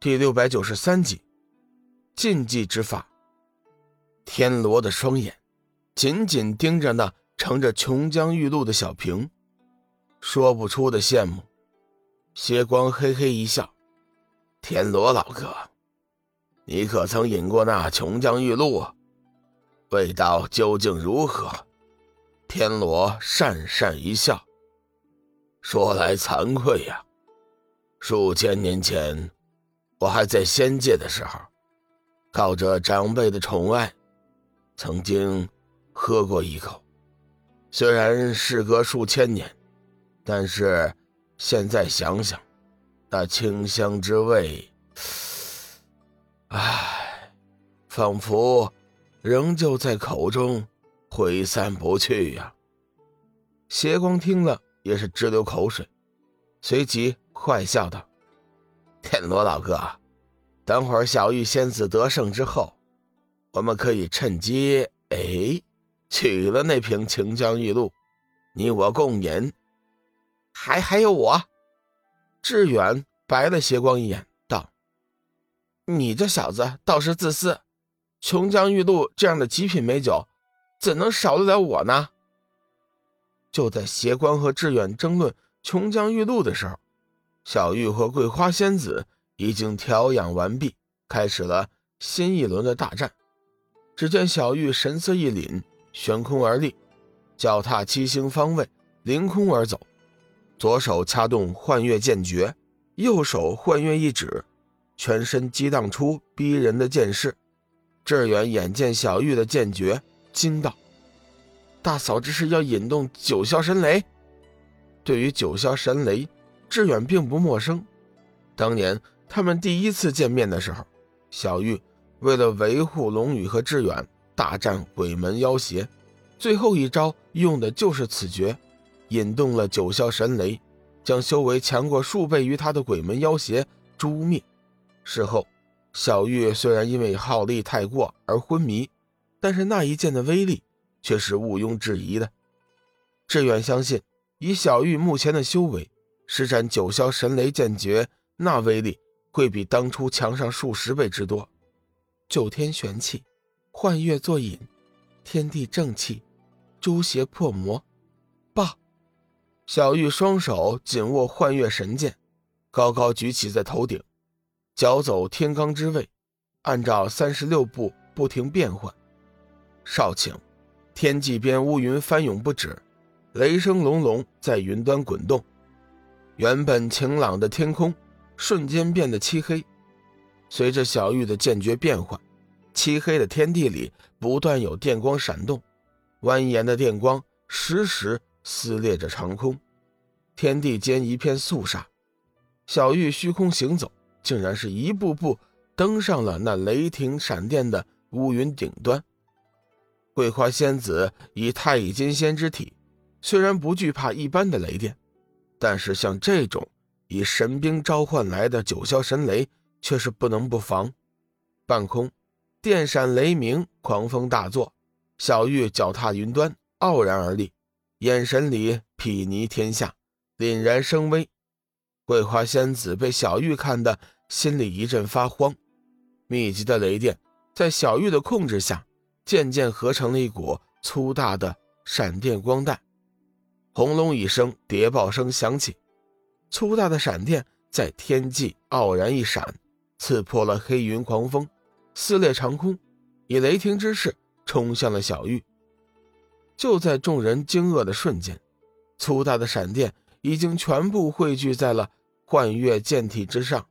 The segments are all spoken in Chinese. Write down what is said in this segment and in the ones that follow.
第六百九十三集，禁忌之法。天罗的双眼紧紧盯着那盛着琼浆玉露的小瓶，说不出的羡慕。邪光嘿嘿一笑：“天罗老哥，你可曾饮过那琼浆玉露？味道究竟如何？”天罗讪讪一笑：“说来惭愧呀，数千年前。”我还在仙界的时候，靠着长辈的宠爱，曾经喝过一口。虽然事隔数千年，但是现在想想，那清香之味，唉，仿佛仍旧在口中挥散不去呀。邪光听了也是直流口水，随即坏笑道。天罗老哥，等会儿小玉仙子得胜之后，我们可以趁机哎取了那瓶琼浆玉露，你我共饮。还还有我，志远白了邪光一眼，道：“你这小子倒是自私，琼浆玉露这样的极品美酒，怎能少得了我呢？”就在邪光和志远争论琼浆玉露的时候。小玉和桂花仙子已经调养完毕，开始了新一轮的大战。只见小玉神色一凛，悬空而立，脚踏七星方位，凌空而走，左手掐动幻月剑诀，右手幻月一指，全身激荡出逼人的剑势。志远眼见小玉的剑诀，惊道：“大嫂这是要引动九霄神雷？”对于九霄神雷。志远并不陌生，当年他们第一次见面的时候，小玉为了维护龙宇和志远，大战鬼门妖邪，最后一招用的就是此诀，引动了九霄神雷，将修为强过数倍于他的鬼门妖邪诛灭。事后，小玉虽然因为耗力太过而昏迷，但是那一剑的威力却是毋庸置疑的。志远相信，以小玉目前的修为。施展九霄神雷剑诀，那威力会比当初强上数十倍之多。九天玄气，幻月作引，天地正气，诛邪破魔。罢，小玉双手紧握幻月神剑，高高举起在头顶，脚走天罡之位，按照三十六步不停变换。少顷，天际边乌云翻涌不止，雷声隆隆，在云端滚动。原本晴朗的天空，瞬间变得漆黑。随着小玉的剑诀变换，漆黑的天地里不断有电光闪动，蜿蜒的电光时时撕裂着长空，天地间一片肃杀。小玉虚空行走，竟然是一步步登上了那雷霆闪电的乌云顶端。桂花仙子以太乙金仙之体，虽然不惧怕一般的雷电。但是像这种以神兵召唤来的九霄神雷，却是不能不防。半空电闪雷鸣，狂风大作，小玉脚踏云端，傲然而立，眼神里睥睨天下，凛然生威。桂花仙子被小玉看得心里一阵发慌。密集的雷电在小玉的控制下，渐渐合成了一股粗大的闪电光带。轰隆一声，谍报声响起，粗大的闪电在天际傲然一闪，刺破了黑云狂风，撕裂长空，以雷霆之势冲向了小玉。就在众人惊愕的瞬间，粗大的闪电已经全部汇聚在了幻月剑体之上。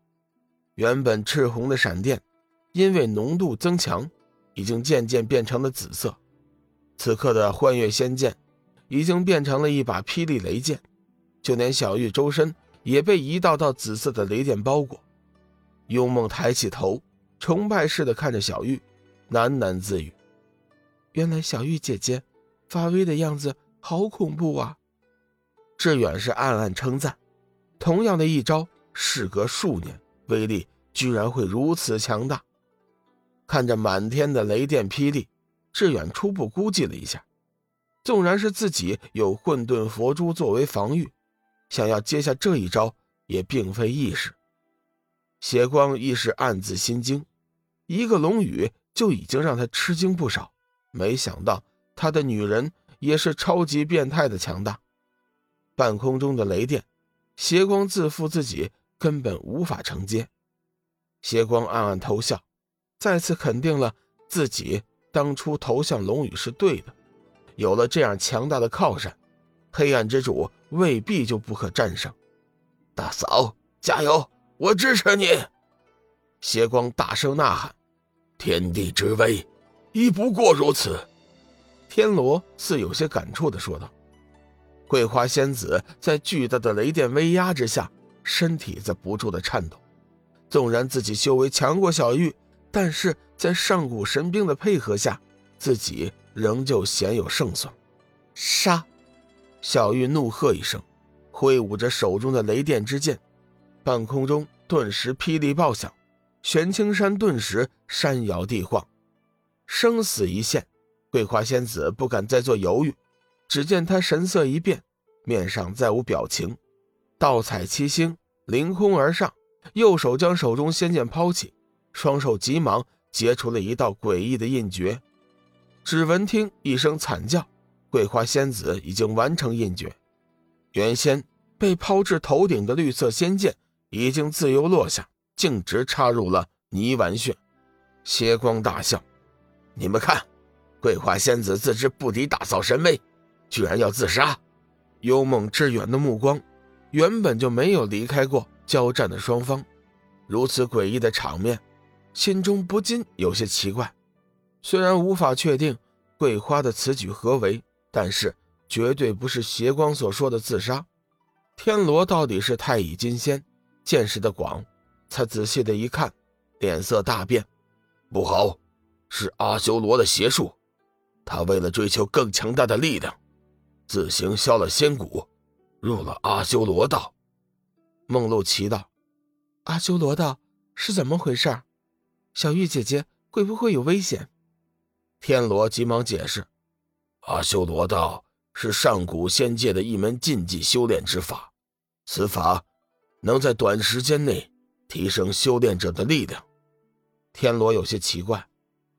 原本赤红的闪电，因为浓度增强，已经渐渐变成了紫色。此刻的幻月仙剑。已经变成了一把霹雳雷剑，就连小玉周身也被一道道紫色的雷电包裹。幽梦抬起头，崇拜似的看着小玉，喃喃自语：“原来小玉姐姐发威的样子好恐怖啊！”志远是暗暗称赞，同样的一招，事隔数年，威力居然会如此强大。看着满天的雷电霹雳，志远初步估计了一下。纵然是自己有混沌佛珠作为防御，想要接下这一招也并非易事。邪光亦是暗自心惊，一个龙语就已经让他吃惊不少，没想到他的女人也是超级变态的强大。半空中的雷电，邪光自负自己根本无法承接。邪光暗暗偷笑，再次肯定了自己当初投向龙宇是对的。有了这样强大的靠山，黑暗之主未必就不可战胜。大嫂，加油！我支持你！邪光大声呐喊：“天地之威，亦不过如此。”天罗似有些感触的说道。桂花仙子在巨大的雷电威压之下，身体在不住的颤抖。纵然自己修为强过小玉，但是在上古神兵的配合下，自己仍旧鲜有胜算。杀！小玉怒喝一声，挥舞着手中的雷电之剑，半空中顿时霹雳爆响，玄青山顿时山摇地晃，生死一线。桂花仙子不敢再做犹豫。只见她神色一变，面上再无表情，倒彩七星凌空而上，右手将手中仙剑抛起，双手急忙结出了一道诡异的印诀。只闻听一声惨叫，桂花仙子已经完成印诀，原先被抛至头顶的绿色仙剑已经自由落下，径直插入了泥丸穴。邪光大笑：“你们看，桂花仙子自知不敌大嫂神威。”居然要自杀！幽梦致远的目光原本就没有离开过交战的双方，如此诡异的场面，心中不禁有些奇怪。虽然无法确定桂花的此举何为，但是绝对不是邪光所说的自杀。天罗到底是太乙金仙，见识的广，他仔细的一看，脸色大变。不好，是阿修罗的邪术，他为了追求更强大的力量。自行削了仙骨，入了阿修罗道。梦露奇道：“阿修罗道是怎么回事？小玉姐姐会不会有危险？”天罗急忙解释：“阿修罗道是上古仙界的一门禁忌修炼之法，此法能在短时间内提升修炼者的力量。”天罗有些奇怪，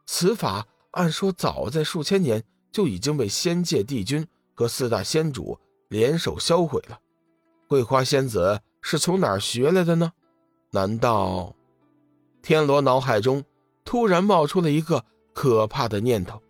此法按说早在数千年就已经被仙界帝君。和四大仙主联手销毁了，桂花仙子是从哪儿学来的呢？难道？天罗脑海中突然冒出了一个可怕的念头。